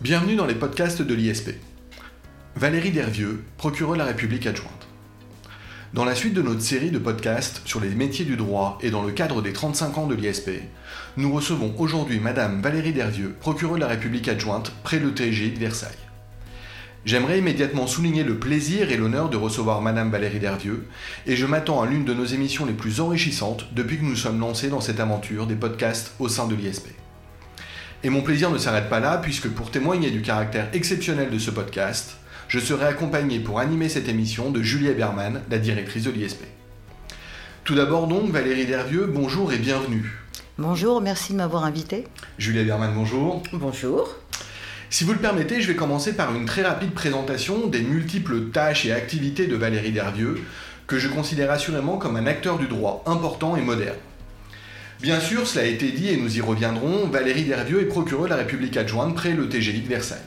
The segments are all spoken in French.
Bienvenue dans les podcasts de l'ISP. Valérie Dervieux, procureure de la République adjointe. Dans la suite de notre série de podcasts sur les métiers du droit et dans le cadre des 35 ans de l'ISP, nous recevons aujourd'hui Madame Valérie Dervieux, procureure de la République adjointe près le TG de Versailles. J'aimerais immédiatement souligner le plaisir et l'honneur de recevoir Madame Valérie Dervieux, et je m'attends à l'une de nos émissions les plus enrichissantes depuis que nous sommes lancés dans cette aventure des podcasts au sein de l'ISP. Et mon plaisir ne s'arrête pas là, puisque pour témoigner du caractère exceptionnel de ce podcast, je serai accompagné pour animer cette émission de Julie Berman, la directrice de l'ISP. Tout d'abord donc, Valérie Dervieux, bonjour et bienvenue. Bonjour, merci de m'avoir invité. Julie Berman, bonjour. Bonjour. Si vous le permettez, je vais commencer par une très rapide présentation des multiples tâches et activités de Valérie Dervieux, que je considère assurément comme un acteur du droit important et moderne. Bien sûr, cela a été dit et nous y reviendrons, Valérie Dervieux est procureure de la République adjointe près le TGI de Versailles.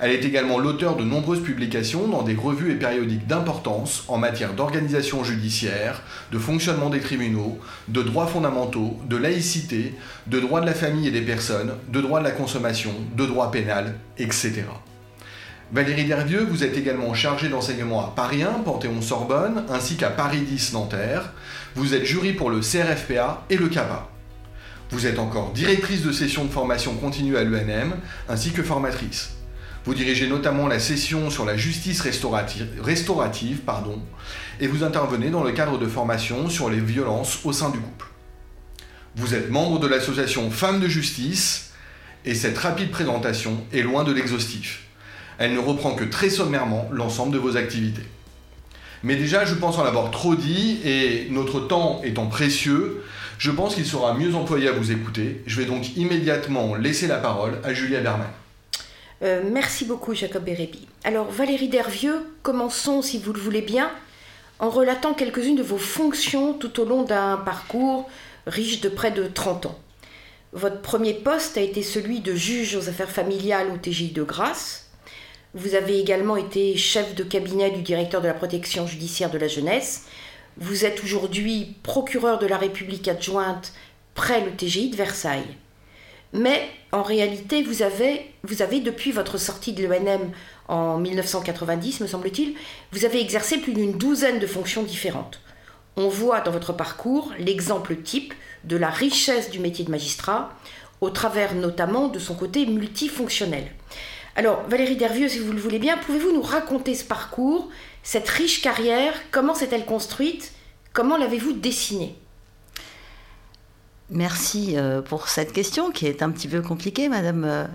Elle est également l'auteur de nombreuses publications dans des revues et périodiques d'importance en matière d'organisation judiciaire, de fonctionnement des tribunaux, de droits fondamentaux, de laïcité, de droit de la famille et des personnes, de droit de la consommation, de droit pénal, etc. Valérie Dervieux, vous êtes également chargée d'enseignement à Paris 1, Panthéon-Sorbonne, ainsi qu'à Paris 10, Nanterre. Vous êtes jury pour le CRFPA et le CAPA. Vous êtes encore directrice de session de formation continue à l'ENM, ainsi que formatrice. Vous dirigez notamment la session sur la justice restaurative, pardon, et vous intervenez dans le cadre de formation sur les violences au sein du couple. Vous êtes membre de l'association Femmes de Justice, et cette rapide présentation est loin de l'exhaustif. Elle ne reprend que très sommairement l'ensemble de vos activités. Mais déjà, je pense en avoir trop dit, et notre temps étant précieux, je pense qu'il sera mieux employé à vous écouter. Je vais donc immédiatement laisser la parole à Julia Berman. Euh, merci beaucoup, Jacob Bérébi. Alors, Valérie Dervieux, commençons, si vous le voulez bien, en relatant quelques-unes de vos fonctions tout au long d'un parcours riche de près de 30 ans. Votre premier poste a été celui de juge aux affaires familiales au TGI de Grasse. Vous avez également été chef de cabinet du directeur de la protection judiciaire de la jeunesse. Vous êtes aujourd'hui procureur de la République adjointe près le TGI de Versailles. Mais en réalité, vous avez, vous avez depuis votre sortie de l'ENM en 1990, me semble-t-il, vous avez exercé plus d'une douzaine de fonctions différentes. On voit dans votre parcours l'exemple type de la richesse du métier de magistrat, au travers notamment de son côté multifonctionnel. Alors, Valérie Dervieux, si vous le voulez bien, pouvez-vous nous raconter ce parcours, cette riche carrière Comment s'est-elle construite Comment l'avez-vous dessinée? Merci euh, pour cette question qui est un petit peu compliquée, Madame euh,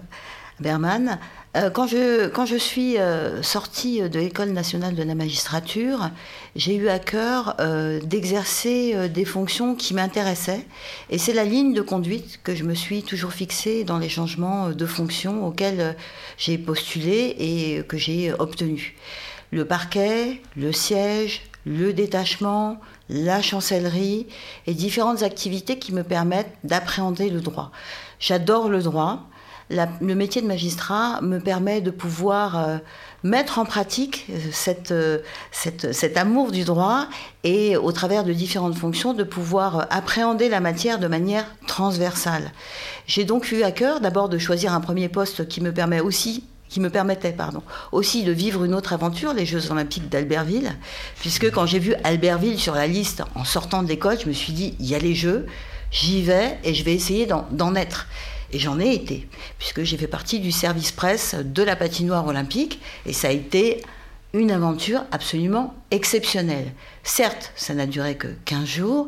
Berman. Euh, quand je, quand je suis sortie de l'École nationale de la magistrature, j'ai eu à cœur d'exercer des fonctions qui m'intéressaient. Et c'est la ligne de conduite que je me suis toujours fixée dans les changements de fonctions auxquels j'ai postulé et que j'ai obtenu. Le parquet, le siège, le détachement, la chancellerie et différentes activités qui me permettent d'appréhender le droit. J'adore le droit. Le métier de magistrat me permet de pouvoir euh, mettre en pratique euh, cette, cet amour du droit et au travers de différentes fonctions de pouvoir appréhender la matière de manière transversale. J'ai donc eu à cœur d'abord de choisir un premier poste qui me permet aussi qui me permettait pardon, aussi de vivre une autre aventure, les Jeux Olympiques d'Albertville, puisque quand j'ai vu Albertville sur la liste en sortant de l'école, je me suis dit, il y a les Jeux, j'y vais et je vais essayer d'en être. Et j'en ai été, puisque j'ai fait partie du service presse de la patinoire olympique, et ça a été une aventure absolument exceptionnelle. Certes, ça n'a duré que 15 jours,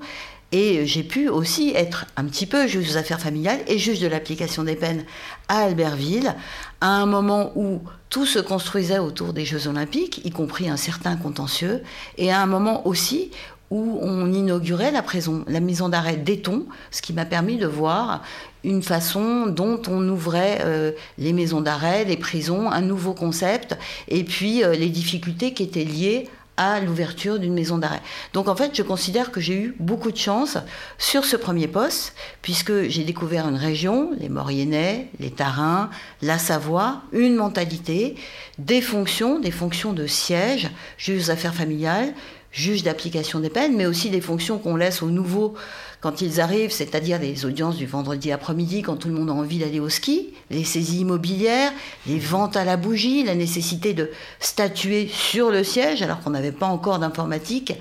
et j'ai pu aussi être un petit peu juge aux affaires familiales et juge de l'application des peines à Albertville, à un moment où tout se construisait autour des Jeux olympiques, y compris un certain contentieux, et à un moment aussi où on inaugurait la, maison d'arrêt d'Eton, ce qui m'a permis de voir une façon dont on ouvrait euh, les maisons d'arrêt, les prisons, un nouveau concept, et puis euh, les difficultés qui étaient liées à l'ouverture d'une maison d'arrêt. Donc en fait, je considère que j'ai eu beaucoup de chance sur ce premier poste, puisque j'ai découvert une région, les Mauriennais, les Tarins, la Savoie, une mentalité, des fonctions, des fonctions de siège, juge affaires familiales, juge d'application des peines, mais aussi des fonctions qu'on laisse aux nouveaux quand ils arrivent, c'est-à-dire les audiences du vendredi après-midi quand tout le monde a envie d'aller au ski, les saisies immobilières, les ventes à la bougie, la nécessité de statuer sur le siège alors qu'on n'avait pas encore d'informatique,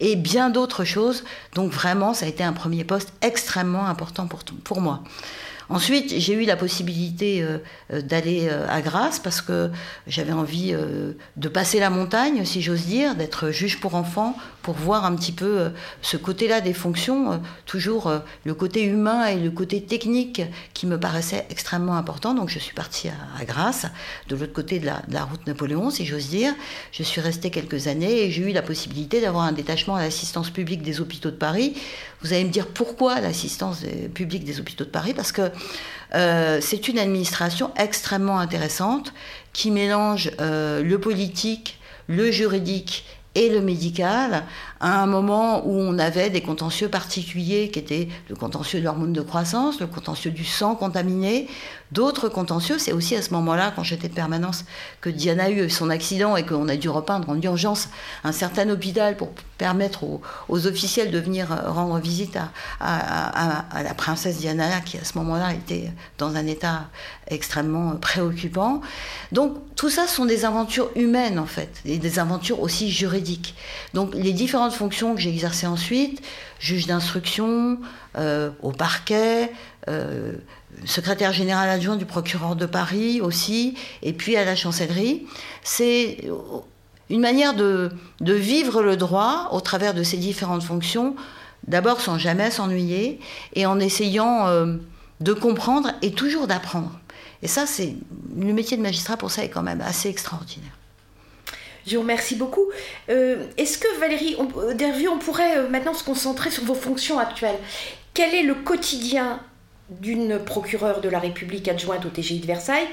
et bien d'autres choses. Donc vraiment, ça a été un premier poste extrêmement important pour, pour moi. Ensuite, j'ai eu la possibilité euh, euh, d'aller euh, à Grasse parce que j'avais envie de passer la montagne, si j'ose dire, d'être juge pour enfants, pour voir un petit peu ce côté-là des fonctions, toujours le côté humain et le côté technique qui me paraissait extrêmement important. Donc je suis partie à, Grasse, de l'autre côté de la, de la, route Napoléon, si j'ose dire. Je suis restée quelques années et j'ai eu la possibilité d'avoir un détachement à l'assistance publique des hôpitaux de Paris. Vous allez me dire pourquoi l'assistance publique des hôpitaux de Paris? Parce que euh, c'est une administration extrêmement intéressante qui mélange euh, le politique, le juridique et le médical à un moment où on avait des contentieux particuliers qui étaient le contentieux de l'hormone de croissance, le contentieux du sang contaminé, d'autres contentieux. C'est aussi à ce moment-là, quand j'étais de permanence, que Diana a eu son accident et qu'on a dû repeindre en urgence un certain hôpital pour permettre aux, officiels de venir rendre visite à, la princesse Diana, qui à ce moment-là était dans un état extrêmement préoccupant. Donc tout ça sont des aventures humaines en fait, et des aventures aussi juridiques. Donc les différentes fonctions que j'ai exercées ensuite, juge d'instruction, euh, au parquet, euh, secrétaire général adjoint du procureur de Paris aussi, et puis à la chancellerie, c'est une manière de, vivre le droit au travers de ces différentes fonctions, d'abord sans jamais s'ennuyer, et en essayant euh, de comprendre et toujours d'apprendre. Et ça, c'est le métier de magistrat pour ça est quand même assez extraordinaire. Je vous remercie beaucoup. Euh, est-ce que Valérie euh, on pourrait maintenant se concentrer sur vos fonctions actuelles? Quel est le quotidien d'une procureure de la République adjointe au TGI de Versailles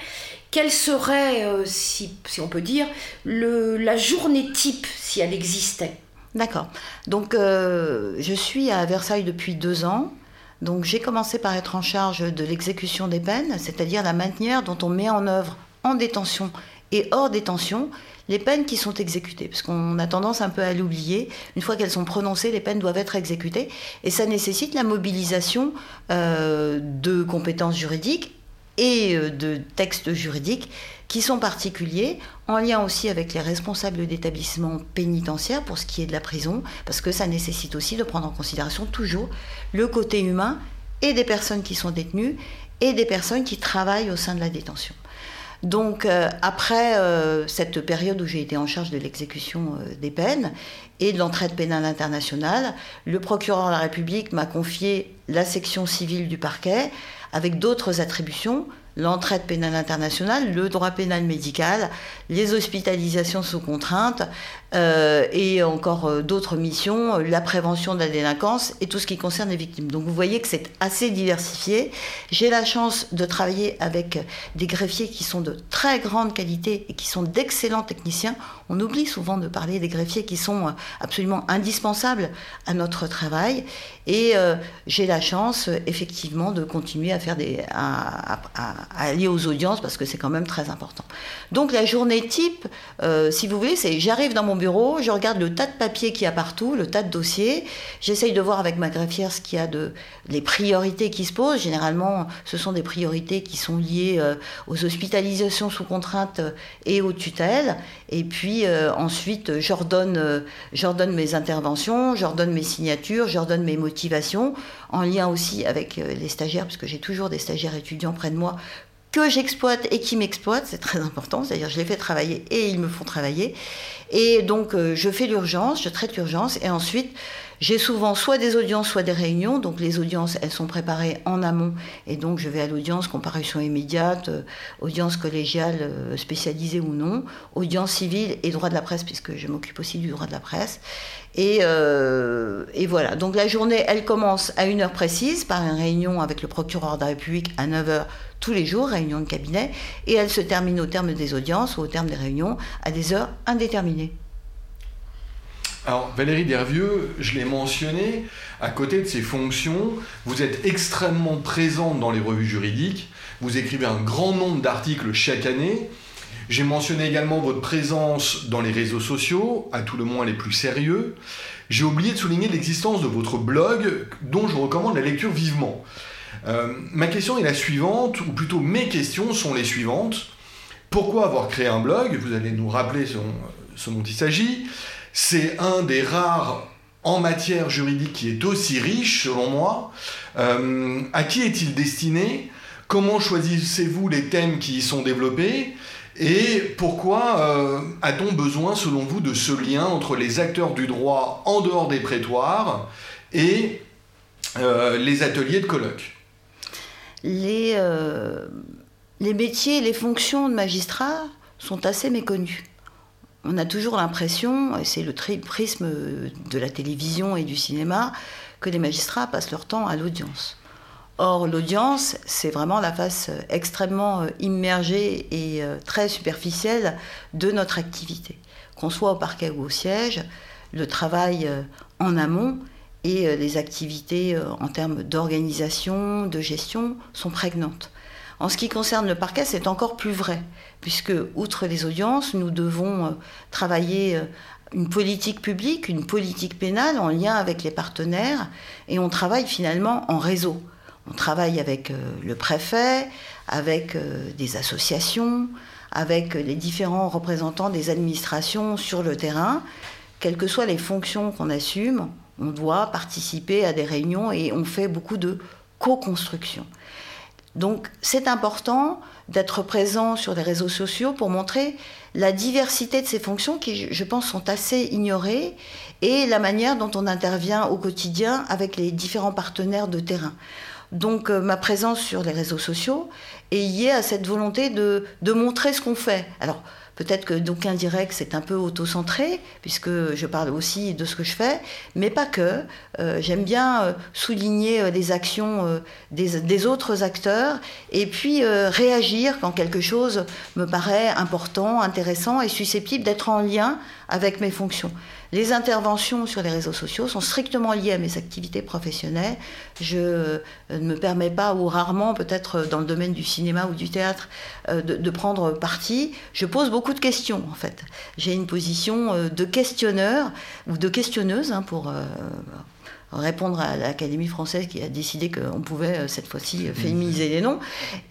Quelle serait, si, on peut dire, la journée type si elle existait? D'accord. Donc, je suis à Versailles depuis deux ans. Donc, j'ai commencé par être en charge de l'exécution des peines, c'est-à-dire la manière dont on met en œuvre en détention et hors détention les peines qui sont exécutées, parce qu'on a tendance un peu à l'oublier. Une fois qu'elles sont prononcées, les peines doivent être exécutées, et ça nécessite la mobilisation euh, de compétences juridiques et euh, de textes juridiques qui sont particuliers, en lien aussi avec les responsables d'établissements pénitentiaires pour ce qui est de la prison, parce que ça nécessite aussi de prendre en considération toujours le côté humain et des personnes qui sont détenues et des personnes qui travaillent au sein de la détention. Donc euh, après euh, cette période où j'ai été en charge de l'exécution euh, des peines et de l'entraide pénale internationale, le procureur de la République m'a confié la section civile du parquet avec d'autres attributions l'entraide pénale internationale, le droit pénal médical, les hospitalisations sous contrainte euh, et encore euh, d'autres missions, euh, la prévention de la délinquance et tout ce qui concerne les victimes. Donc vous voyez que c'est assez diversifié. J'ai la chance de travailler avec des greffiers qui sont de très grande qualité et qui sont d'excellents techniciens. On oublie souvent de parler des greffiers qui sont absolument indispensables à notre travail. Et j'ai la chance effectivement de continuer à faire des, à, aller aux audiences parce que c'est quand même très important. Donc la journée type, si vous voulez, c'est j'arrive dans mon je regarde le tas de papiers qu'il y a partout, le tas de dossiers. J'essaye de voir avec ma greffière ce qu'il y a de les priorités qui se posent. Généralement, ce sont des priorités qui sont liées euh, aux hospitalisations sous contrainte euh, et aux tutelles. Et puis euh, ensuite, j'ordonne, j'ordonne mes interventions, j'ordonne mes signatures, j'ordonne mes motivations, en lien aussi avec les stagiaires, parce que j'ai toujours des stagiaires étudiants près de moi que j'exploite et qui m'exploitent, c'est très important, c'est-à-dire je les fais travailler et ils me font travailler. Et donc euh, je fais l'urgence, je traite l'urgence et ensuite j'ai souvent soit des audiences, soit des réunions. Donc les audiences, elles sont préparées en amont et donc je vais à l'audience, comparution immédiate, euh, audience collégiale euh, spécialisée ou non, audience civile et droit de la presse puisque je m'occupe aussi du droit de la presse. Et, et, voilà, donc la journée, elle commence à une heure précise par une réunion avec le procureur de la République à 9h tous les jours, réunion de cabinet, et elle se termine au terme des audiences ou au terme des réunions à des heures indéterminées. Alors Valérie Dervieux, je l'ai mentionné, à côté de ses fonctions, vous êtes extrêmement présente dans les revues juridiques, vous écrivez un grand nombre d'articles chaque année, J'ai mentionné également votre présence dans les réseaux sociaux, à tout le moins les plus sérieux. J'ai oublié de souligner l'existence de votre blog, dont je recommande la lecture vivement. Euh, ma question est la suivante, ou plutôt mes questions sont les suivantes. Pourquoi avoir créé un blog? Vous allez nous rappeler ce, dont il s'agit. C'est un des rares en matière juridique qui est aussi riche, selon moi. Euh, à qui est-il destiné? Comment choisissez-vous les thèmes qui y sont développés? Et pourquoi euh, a-t-on besoin, selon vous, de ce lien entre les acteurs du droit en dehors des prétoires et les ateliers de colloque les, euh, les métiers et les fonctions de magistrat sont assez méconnus. On a toujours l'impression, et c'est le prisme de la télévision et du cinéma, que les magistrats passent leur temps à l'audience. Or, l'audience, c'est vraiment la face extrêmement euh, immergée et euh, très superficielle de notre activité. Qu'on soit au parquet ou au siège, le travail en amont et euh, les activités euh, en termes d'organisation, de gestion sont prégnantes. En ce qui concerne le parquet, c'est encore plus vrai, puisque, outre les audiences, nous devons euh, travailler une politique publique, une politique pénale en lien avec les partenaires, et on travaille finalement en réseau. On travaille avec le préfet, avec des associations, avec les différents représentants des administrations sur le terrain, quelles que soient les fonctions qu'on assume, on doit participer à des réunions et on fait beaucoup de co-construction. Donc c'est important d'être présent sur les réseaux sociaux pour montrer la diversité de ces fonctions qui, je pense, sont assez ignorées et la manière dont on intervient au quotidien avec les différents partenaires de terrain. Donc euh, ma présence sur les réseaux sociaux est liée à cette volonté de, montrer ce qu'on fait. Peut-être que diraient que c'est un peu auto-centré, puisque je parle aussi de ce que je fais, mais pas que. Euh, j'aime bien euh, souligner euh, les actions des, autres acteurs et puis réagir quand quelque chose me paraît important, intéressant et susceptible d'être en lien avec mes fonctions. Les interventions sur les réseaux sociaux sont strictement liées à mes activités professionnelles. Je euh, ne me permets pas, ou rarement, peut-être dans le domaine du cinéma ou du théâtre, euh, de, prendre parti. Je pose beaucoup de questions, en fait. J'ai une position euh, de questionneur, ou de questionneuse, hein, pour répondre à l'Académie française qui a décidé qu'on pouvait cette fois-ci féminiser les noms.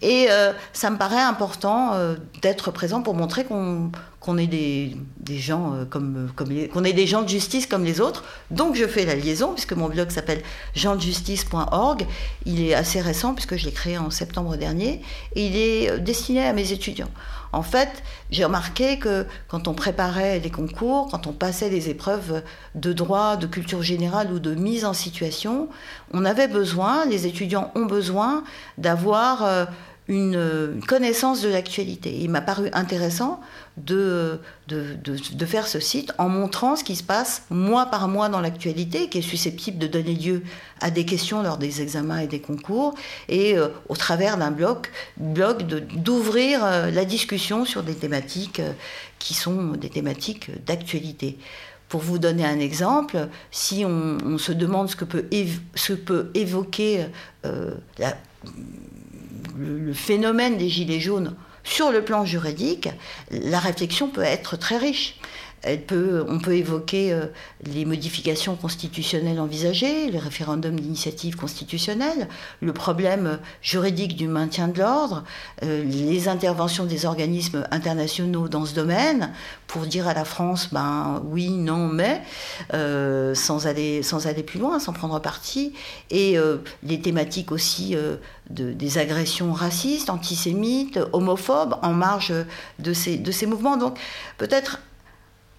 Et ça me paraît important d'être présent pour montrer qu'on qu'on ait des, gens euh, de justice comme les autres. Donc je fais la liaison puisque mon blog s'appelle gendejustice.org. Il est assez récent puisque je l'ai créé en septembre dernier et il est euh, destiné à mes étudiants. En fait, j'ai remarqué que quand on préparait les concours, quand on passait les épreuves de droit, de culture générale ou de mise en situation, on avait besoin, les étudiants ont besoin d'avoir euh, une, connaissance de l'actualité. Il m'a paru intéressant de, de, faire ce site en montrant ce qui se passe mois par mois dans l'actualité, qui est susceptible de donner lieu à des questions lors des examens et des concours, et euh, au travers d'un blog, d'ouvrir euh, la discussion sur des thématiques qui sont des thématiques d'actualité. Pour vous donner un exemple, si on, se demande ce que peut, ce peut évoquer la le, phénomène des gilets jaunes sur le plan juridique, la réflexion peut être très riche on peut évoquer euh, les modifications constitutionnelles envisagées, le référendum d'initiative constitutionnelle, le problème juridique du maintien de l'ordre, euh, les interventions des organismes internationaux dans ce domaine, pour dire à la France, ben oui, non, mais, euh, sans, aller, sans aller plus loin, sans prendre parti, et les thématiques aussi des agressions racistes, antisémites, homophobes, en marge de ces, de ces mouvements. Donc peut-être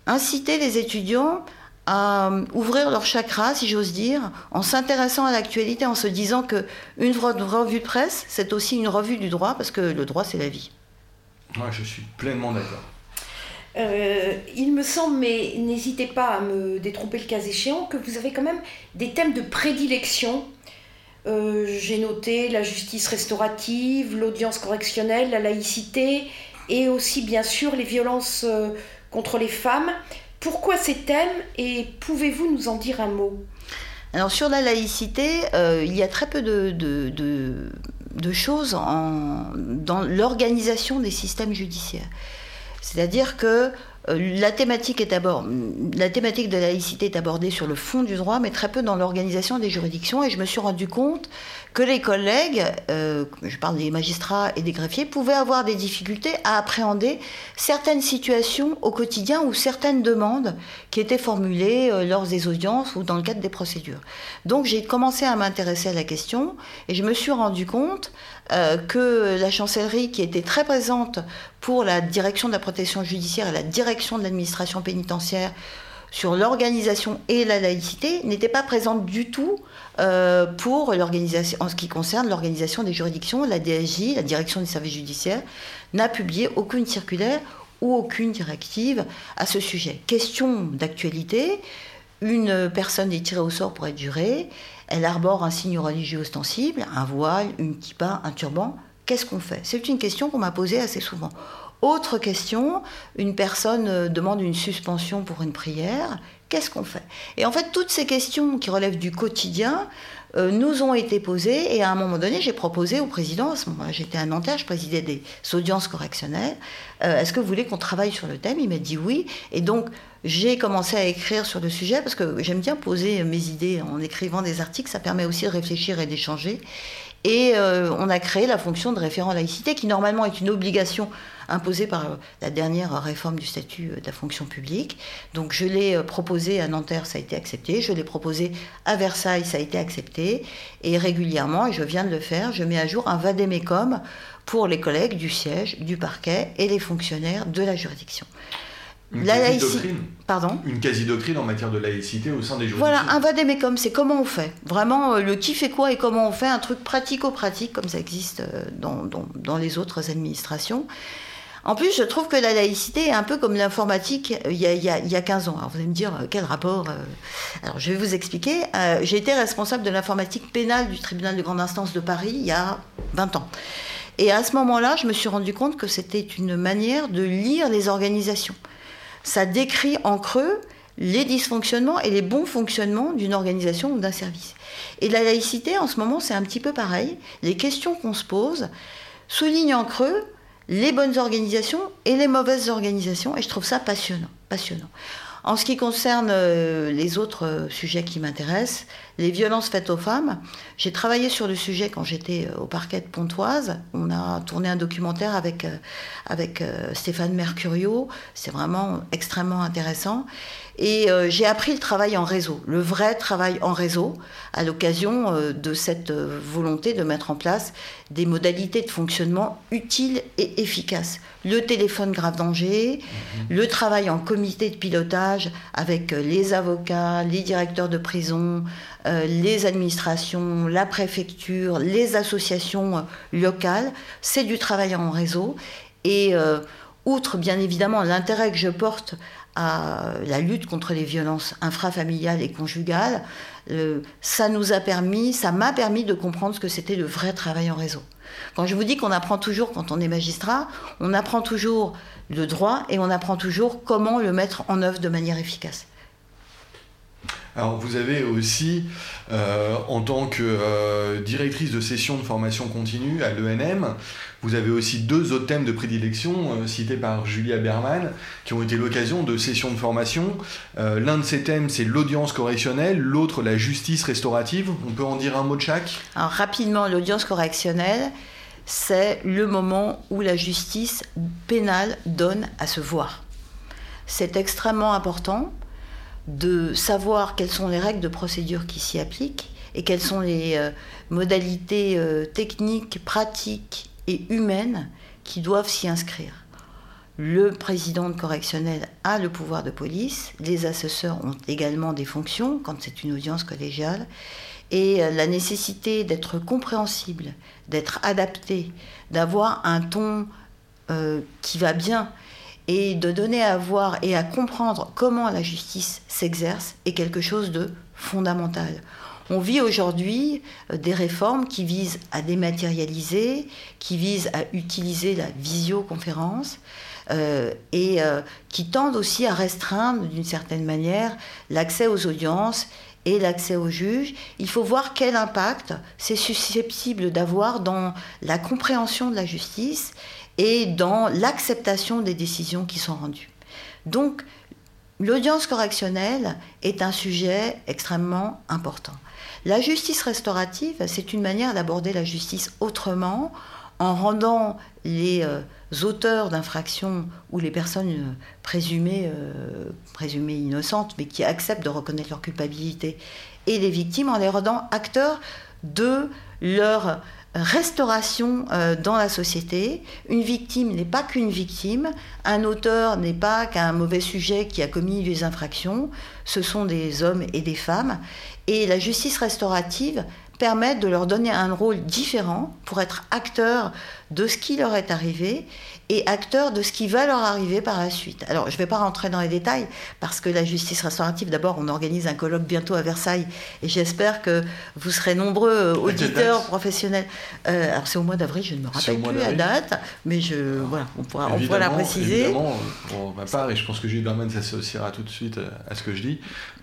inciter les étudiants à euh, ouvrir leur chakra, si j'ose dire, en s'intéressant à l'actualité, en se disant que une revue de presse, c'est aussi une revue du droit, parce que le droit, c'est la vie. Moi, je suis pleinement d'accord. Euh, il me semble, mais n'hésitez pas à me détromper le cas échéant, que vous avez quand même des thèmes de prédilection. Euh, j'ai noté la justice restaurative, l'audience correctionnelle, la laïcité et aussi bien sûr les violences contre les femmes. Pourquoi ces thèmes et pouvez-vous nous en dire un mot? Alors sur la laïcité, euh, il y a très peu de, choses dans l'organisation des systèmes judiciaires. C'est-à-dire que la thématique est d'abord, la thématique de la laïcité est abordée sur le fond du droit, mais très peu dans l'organisation des juridictions. Et je me suis rendu compte que les collègues, euh, je parle des magistrats et des greffiers, pouvaient avoir des difficultés à appréhender certaines situations au quotidien ou certaines demandes qui étaient formulées euh, lors des audiences ou dans le cadre des procédures. Donc j'ai commencé à m'intéresser à la question et je me suis rendu compte euh, que la chancellerie, qui était très présente pour la direction de la protection judiciaire et la direction de l'administration pénitentiaire, sur l'organisation et la laïcité n'était pas présente du tout euh, pour l'organisation, en ce qui concerne l'organisation des juridictions. La DSJ, la direction des services judiciaires, n'a publié aucune circulaire ou aucune directive à ce sujet. Question d'actualité, une personne est tirée au sort pour être jurée, elle arbore un signe religieux ostensible, un voile, une kippa, un turban. Qu'est-ce qu'on fait? C'est une question qu'on m'a posée assez souvent. Autre question, une personne demande une suspension pour une prière, qu'est-ce qu'on fait? Et en fait, toutes ces questions qui relèvent du quotidien euh, nous ont été posées et à un moment donné, j'ai proposé au président, à ce moment-là j'étais à Nanterre, je présidais des audiences correctionnelles, euh, est-ce que vous voulez qu'on travaille sur le thème? Il m'a dit oui. Et donc, j'ai commencé à écrire sur le sujet parce que j'aime bien poser mes idées en écrivant des articles, ça permet aussi de réfléchir et d'échanger. Et on a créé la fonction de référent laïcité qui normalement est une obligation imposée par la dernière réforme du statut de la fonction publique. Donc je l'ai euh, proposé à Nanterre, ça a été accepté. Je l'ai proposé à Versailles, ça a été accepté. Et régulièrement, et je viens de le faire, je mets à jour un vadémécum pour les collègues du siège, du parquet et les fonctionnaires de la juridiction. Une la laïcité. Pardon Une quasi-doctrine en matière de laïcité au sein des juridictions. Voilà, un vadémécum, c'est comment on fait. Vraiment, euh, le qui fait quoi et comment on fait, un truc pratico-pratique, comme ça existe euh, dans, dans, dans les autres administrations. En plus, je trouve que la laïcité est un peu comme l'informatique euh, il, y a 15 ans. Alors vous allez me dire, quel rapport Alors je vais vous expliquer. J'ai été responsable de l'informatique pénale du tribunal de grande instance de Paris il y a 20 ans. Et à ce moment-là, je me suis rendu compte que c'était une manière de lire les organisations. Ça décrit en creux les dysfonctionnements et les bons fonctionnements d'une organisation ou d'un service. Et la laïcité, en ce moment, c'est un petit peu pareil. Les questions qu'on se pose soulignent en creux les bonnes organisations et les mauvaises organisations, et je trouve ça passionnant. passionnant. En ce qui concerne euh, les autres euh, sujets qui m'intéressent, les violences faites aux femmes, j'ai travaillé sur le sujet quand j'étais euh, au parquet de Pontoise. On a tourné un documentaire avec, avec Stéphane Mercurio. C'est vraiment extrêmement intéressant. Et euh, j'ai appris le travail en réseau, le vrai travail en réseau, à l'occasion euh, de cette euh, volonté de mettre en place des modalités de fonctionnement utiles et efficaces. Le téléphone grave danger, mhm. le travail en comité de pilotage avec les avocats, les directeurs de prison, les administrations, la préfecture, les associations locales. C'est du travail en réseau. Et outre bien évidemment l'intérêt que je porte à la lutte contre les violences infrafamiliales et conjugales, euh, ça nous a permis, ça m'a permis de comprendre ce que c'était le vrai travail en réseau. Quand je vous dis qu'on apprend toujours quand on est magistrat, on apprend toujours le droit et on apprend toujours comment le mettre en œuvre de manière efficace. Alors vous avez aussi, euh, en tant que euh, directrice de session de formation continue à l'ENM, vous avez aussi deux autres thèmes de prédilection euh, cités par Julia Berman qui ont été l'occasion de sessions de formation. L'un de ces thèmes c'est l'audience correctionnelle, l'autre la justice restaurative. On peut en dire un mot de chaque? Alors rapidement, l'audience correctionnelle, c'est le moment où la justice pénale donne à se voir. C'est extrêmement important de savoir quelles sont les règles de procédure qui s'y appliquent et quelles sont les euh, modalités euh, techniques, pratiques et humaines qui doivent s'y inscrire. Le président de correctionnel a le pouvoir de police, les assesseurs ont également des fonctions quand c'est une audience collégiale, et euh, la nécessité d'être compréhensible, d'être adapté, d'avoir un ton qui va bien et de donner à voir et à comprendre comment la justice s'exerce est quelque chose de fondamental. On vit aujourd'hui euh, des réformes qui visent à dématérialiser, qui visent à utiliser la visioconférence euh, et euh, qui tendent aussi à restreindre d'une certaine manière l'accès aux audiences et l'accès aux juges. Il faut voir quel impact c'est susceptible d'avoir dans la compréhension de la justice et dans l'acceptation des décisions qui sont rendues. Donc, l'audience correctionnelle est un sujet extrêmement important. La justice restaurative, c'est une manière d'aborder la justice autrement, en rendant les euh, auteurs d'infractions ou les personnes euh, présumées, euh, présumées innocentes, mais qui acceptent de reconnaître leur culpabilité, et les victimes, en les rendant acteurs de leur restauration dans la société. Une victime n'est pas qu'une victime, un auteur n'est pas qu'un mauvais sujet qui a commis des infractions, ce sont des hommes et des femmes. Et la justice restaurative permet de leur donner un rôle différent pour être acteurs de ce qui leur est arrivé et acteurs de ce qui va leur arriver par la suite. Alors, je ne vais pas rentrer dans les détails parce que la justice restaurative, d'abord, on organise un colloque bientôt à Versailles et j'espère que vous serez nombreux euh, auditeurs, professionnels. Euh, alors, c'est au mois d'avril, je ne me rappelle plus la date, mais je, voilà, on pourra, on pourra la préciser. Évidemment, pour ma part, et je pense que Gilles Berman s'associera tout de suite à ce que je dis,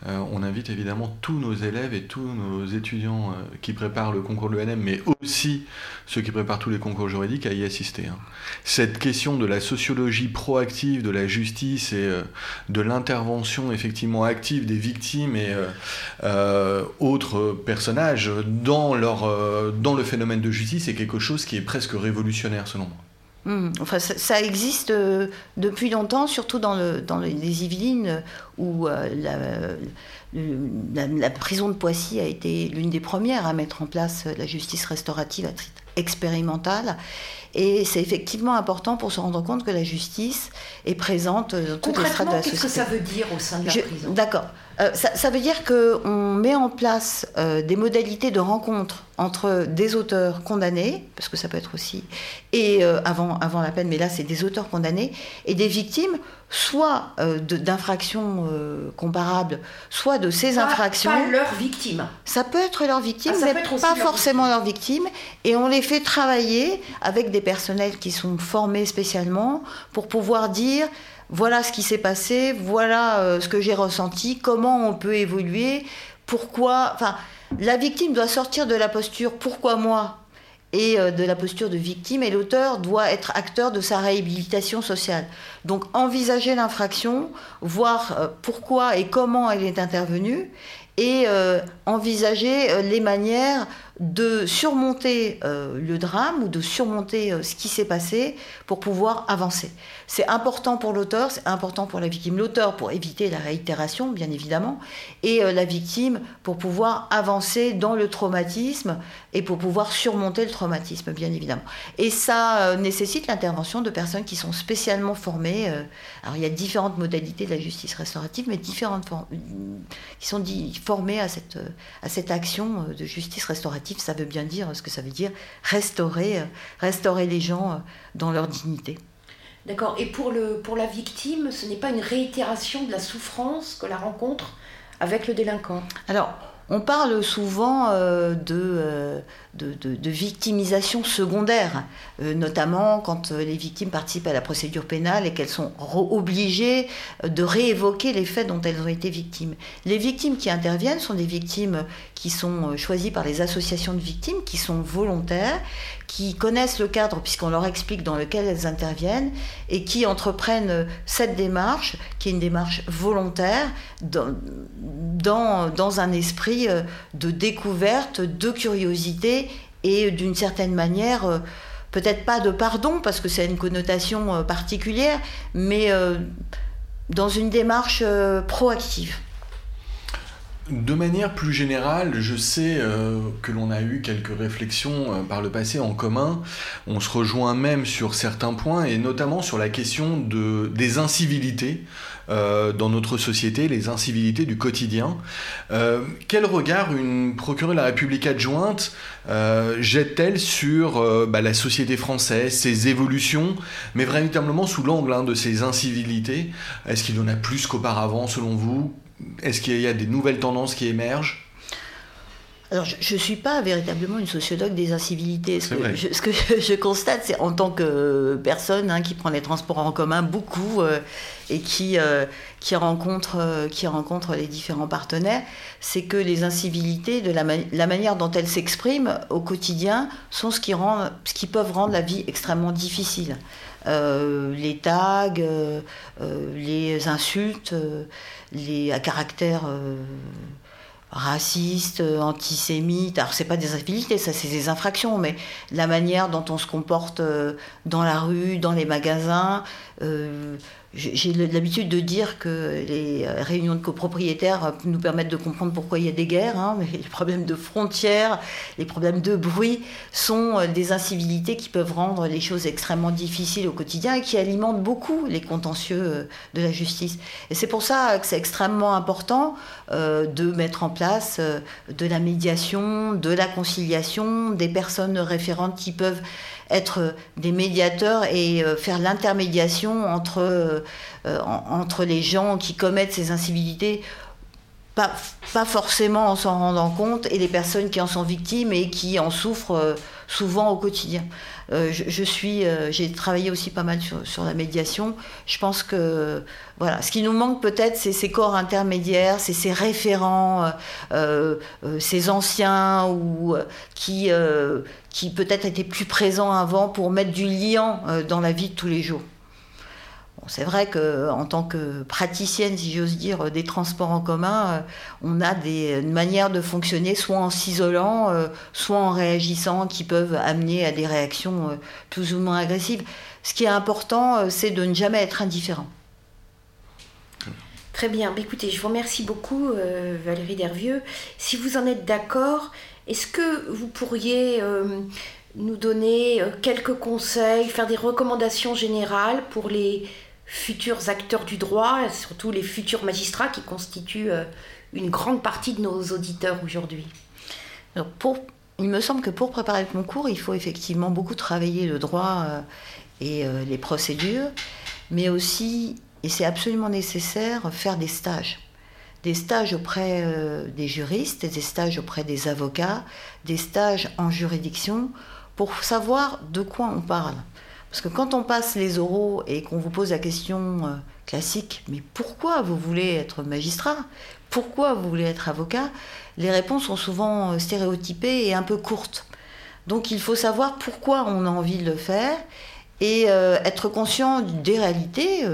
euh, on invite évidemment tous nos élèves et tous nos étudiants qui préparent le concours de l'ENM, mais aussi ceux qui préparent tous les concours juridiques à y assister. Hein. Cette question de la sociologie proactive de la justice et euh, de l'intervention effectivement active des victimes et euh, euh, autres personnages dans, leur, dans le phénomène de justice est quelque chose qui est presque révolutionnaire selon moi. Mmh. Enfin, ça, existe depuis longtemps, surtout dans les Yvelines, où la, la, prison de Poissy a été l'une des premières à mettre en place la justice restaurative à titre expérimental. Et c'est effectivement important pour se rendre compte que la justice est présente dans toutes les strates de la société. Qu'est-ce que ça veut dire au sein de la prison D'accord. Euh, ça, veut dire qu'on met en place euh, des modalités de rencontre entre des auteurs condamnés, parce que ça peut être aussi, et euh, avant, avant la peine, mais là c'est des auteurs condamnés, et des victimes, soit d'infractions comparables, soit de ces infractions. Pas leurs victimes. Ça peut être leurs victimes, ah, mais pas forcément leurs victimes, et on les fait travailler avec des personnels qui sont formés spécialement pour pouvoir dire voilà ce qui s'est passé, voilà euh, ce que j'ai ressenti, comment on peut évoluer, pourquoi. Enfin, la victime doit sortir de la posture pourquoi moi et euh, de la posture de victime, et l'auteur doit être acteur de sa réhabilitation sociale. Donc envisager l'infraction, voir euh, pourquoi et comment elle est intervenue, et envisager les manières de surmonter le drame ou de surmonter ce qui s'est passé pour pouvoir avancer. C'est important pour l'auteur, c'est important pour la victime. L'auteur pour éviter la réitération, bien évidemment, et euh, la victime pour pouvoir avancer dans le traumatisme et pour pouvoir surmonter le traumatisme, bien évidemment. Et ça euh, nécessite l'intervention de personnes qui sont spécialement formées. Euh, alors il y a différentes modalités de la justice restaurative, mais différentes qui sont formées à cette, action de justice restaurative. Ça veut bien dire ce que ça veut dire restaurer les gens dans leur dignité. D'accord. Et pour, la victime, ce n'est pas une réitération de la souffrance que la rencontre avec le délinquant? Alors, on parle souvent euh, euh, de, victimisation secondaire, euh, notamment quand les victimes participent à la procédure pénale et qu'elles sont obligées de réévoquer les faits dont elles ont été victimes. Les victimes qui interviennent sont des victimes qui sont choisies par les associations de victimes, qui sont volontaires, qui connaissent le cadre puisqu'on leur explique dans lequel elles interviennent et qui entreprennent cette démarche, qui est une démarche volontaire, dans, dans, un esprit euh, de découverte, de curiosité et d'une certaine manière, euh, peut-être pas de pardon parce que c'est une connotation euh, particulière, mais dans une démarche proactive. De manière plus générale, je sais euh, que l'on a eu quelques réflexions euh, par le passé en commun. On se rejoint même sur certains points, et notamment sur la question de, des incivilités euh, dans notre société, les incivilités du quotidien. quel regard une procureure de la République adjointe jette-t-elle sur bah, la société française, ses évolutions, mais véritablement sous l'angle hein, de ces incivilités? Est-ce qu'il y en a plus qu'auparavant selon vous? Est-ce qu'il y a des nouvelles tendances qui émergent? Alors, je ne suis pas véritablement une sociologue des incivilités. Ce, que je, ce que, je, constate, c'est en tant que personne hein, qui prend les transports en commun beaucoup euh, et qui, euh, qui, rencontre, euh, qui rencontre les différents partenaires, c'est que les incivilités, de la, la manière dont elles s'expriment au quotidien, sont ce qui, rend, ce qui peuvent rendre la vie extrêmement difficile. les tags, les insultes, les à caractère raciste, euh, antisémite. Alors c'est pas des infidélités, ça c'est des infractions, mais la manière dont on se comporte euh, dans la rue, dans les magasins, euh, j'ai l'habitude de dire que les euh, réunions de copropriétaires nous permettent de comprendre pourquoi il y a des guerres, hein, mais les problèmes de frontières, les problèmes de bruit sont euh, des incivilités qui peuvent rendre les choses extrêmement difficiles au quotidien et qui alimentent beaucoup les contentieux euh, de la justice. Et c'est pour ça que c'est extrêmement important de mettre en place de la médiation, de la conciliation, des personnes référentes qui peuvent être des médiateurs et euh, faire l'intermédiation entre, euh, euh, entre les gens qui commettent ces incivilités pas, forcément en s'en rendant compte, et les personnes qui en sont victimes et qui en souffrent souvent au quotidien. Euh, euh, j'ai travaillé aussi pas mal sur, la médiation. Je pense que ce qui nous manque peut-être, c'est ces corps intermédiaires, c'est ces référents, euh, ces anciens ou qui, qui peut-être étaient plus présents avant pour mettre du lien dans la vie de tous les jours c'est vrai qu'en tant que praticienne, si j'ose dire, des transports en commun, euh, on a des manières de fonctionner, soit en s'isolant, euh, soit en réagissant, qui peuvent amener à des réactions euh, plus ou moins agressives. Ce qui est important, c'est de ne jamais être indifférent. Très bien. Bah, écoutez, je vous remercie beaucoup, Valérie Dervieux. Si vous en êtes d'accord, est-ce que vous pourriez nous donner quelques conseils, faire des recommandations générales pour les futurs acteurs du droit, surtout les futurs magistrats qui constituent euh, une grande partie de nos auditeurs aujourd'hui Il me semble que pour préparer le concours, il faut effectivement beaucoup travailler le droit euh, et euh, les procédures, mais aussi, et c'est absolument nécessaire, faire des stages. Des stages auprès des juristes, des stages auprès des avocats, des stages en juridiction, pour savoir de quoi on parle. Parce que quand on passe les oraux et qu'on vous pose la question euh, classique, mais pourquoi vous voulez être magistrat? Pourquoi vous voulez être avocat? Les réponses sont souvent euh, stéréotypées et un peu courtes. Donc il faut savoir pourquoi on a envie de le faire et euh, être conscient des réalités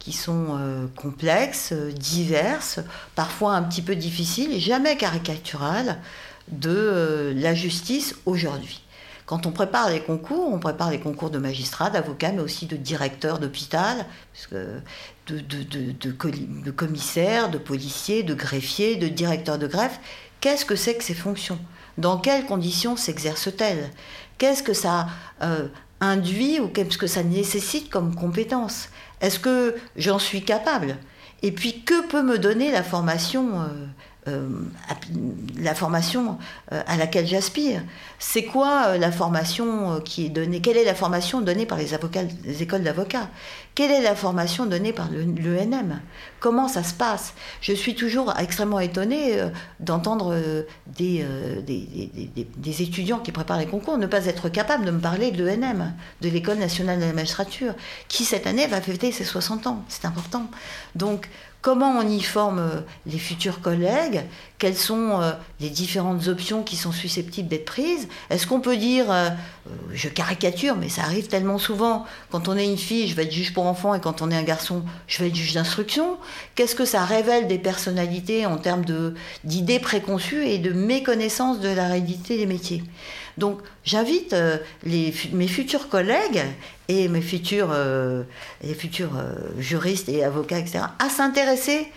qui sont complexes, diverses, parfois un petit peu difficiles, jamais caricaturales, de la justice aujourd'hui. Quand on prépare les concours, on prépare les concours de magistrats, d'avocats, mais aussi de directeurs d'hôpital, de, commissaires, de policiers, de greffiers, de directeurs de greffe. Qu'est-ce que c'est que ces fonctions? Dans quelles conditions s'exercent-elles? Qu'est-ce que ça euh, induit ou qu'est-ce que ça nécessite comme compétence Est-ce que j'en suis capable? Et puis, que peut me donner la formation euh, la formation euh, à laquelle j'aspire. C'est quoi euh, la formation qui est donnée? Quelle est la formation donnée par les écoles d'avocats? Quelle est la formation donnée par l'ENM Comment ça se passe? Je suis toujours extrêmement étonnée d'entendre des, des, étudiants qui préparent les concours ne pas être capables de me parler de l'ENM, de l'École nationale de la magistrature, qui cette année va fêter ses 60 ans. C'est important. Donc, comment on y forme euh, les futurs collègues, quelles sont euh, les différentes options qui sont susceptibles d'être prises? Est-ce qu'on peut dire, euh, je caricature, mais ça arrive tellement souvent, quand on est une fille, je vais être juge pour enfants, et quand on est un garçon, je vais être juge d'instruction. Qu'est-ce que ça révèle des personnalités en termes d'idées préconçues et de méconnaissance de la réalité des métiers? Donc j'invite mes futurs collègues et mes futurs, euh, euh, juristes et avocats, etc., à s'intéresser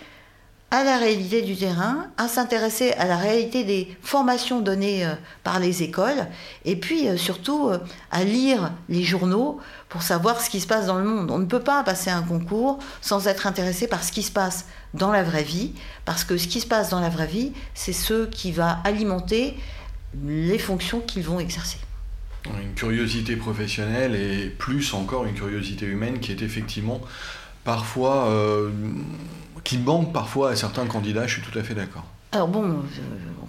à la réalité du terrain, à s'intéresser à la réalité des formations données euh, par les écoles, et puis surtout à lire les journaux pour savoir ce qui se passe dans le monde. On ne peut pas passer un concours sans être intéressé par ce qui se passe dans la vraie vie, parce que ce qui se passe dans la vraie vie, c'est ce qui va alimenter les fonctions qu'ils vont exercer. Une curiosité professionnelle et plus encore une curiosité humaine qui est effectivement parfois, euh, qui manque parfois à certains candidats, je suis tout à fait d'accord. Alors bon,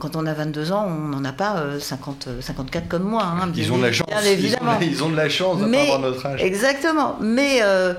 quand on a 22 ans, on n'en a pas 50, 54 comme moi. Hein, ils ont de la chance. évidemment. Ils ont, de la chance de pas avoir notre âge. Exactement. Mais euh,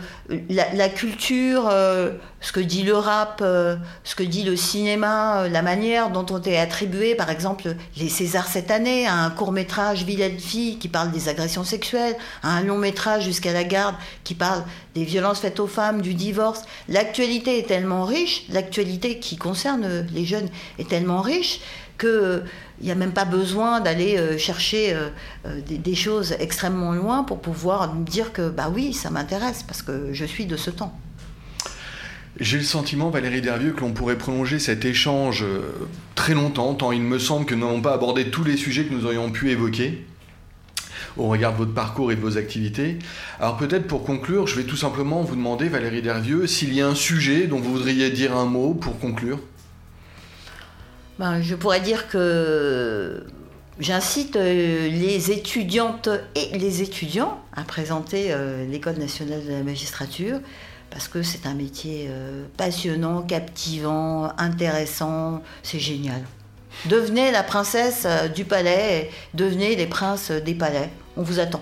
la, culture, euh, ce que dit le rap, euh, ce que dit le cinéma, la manière dont on est attribué, par exemple, les Césars cette année, à un court métrage Vilaine fille qui parle des agressions sexuelles, à un long métrage jusqu'à la garde qui parle des violences faites aux femmes, du divorce. L'actualité est tellement riche, l'actualité qui concerne les jeunes est tellement riche qu'il n'y a même pas besoin d'aller euh, chercher euh, euh, des, choses extrêmement loin pour pouvoir dire que bah oui, ça m'intéresse parce que je suis de ce temps. J'ai le sentiment, Valérie Dervieux, que l'on pourrait prolonger cet échange très longtemps, tant il me semble que nous n'avons pas abordé tous les sujets que nous aurions pu évoquer au regard de votre parcours et de vos activités. Alors peut-être pour conclure, je vais tout simplement vous demander, Valérie Dervieux, s'il y a un sujet dont vous voudriez dire un mot pour conclure. Ben, je pourrais dire que j'incite euh, les étudiantes et les étudiants à présenter euh, l'École nationale de la magistrature parce que c'est un métier euh, passionnant, captivant, intéressant, c'est génial. Devenez la princesse du palais, devenez les princes des palais. On vous attend.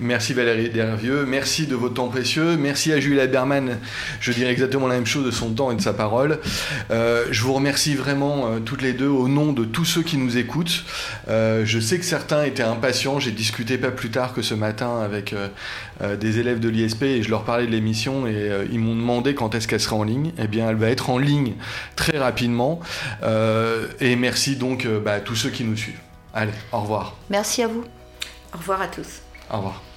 Merci Valérie Dervieux, merci de votre temps précieux, merci à Julia Berman, je dirais exactement la même chose de son temps et de sa parole. Euh, je vous remercie vraiment euh, toutes les deux au nom de tous ceux qui nous écoutent. Euh, je sais que certains étaient impatients, j'ai discuté pas plus tard que ce matin avec des élèves de l'ISP et je leur parlais de l'émission et ils m'ont demandé quand est-ce qu'elle sera en ligne. Eh bien elle va être en ligne très rapidement et merci donc bah, à tous ceux qui nous suivent. Allez, au revoir. Merci à vous. Au revoir à tous. Au revoir.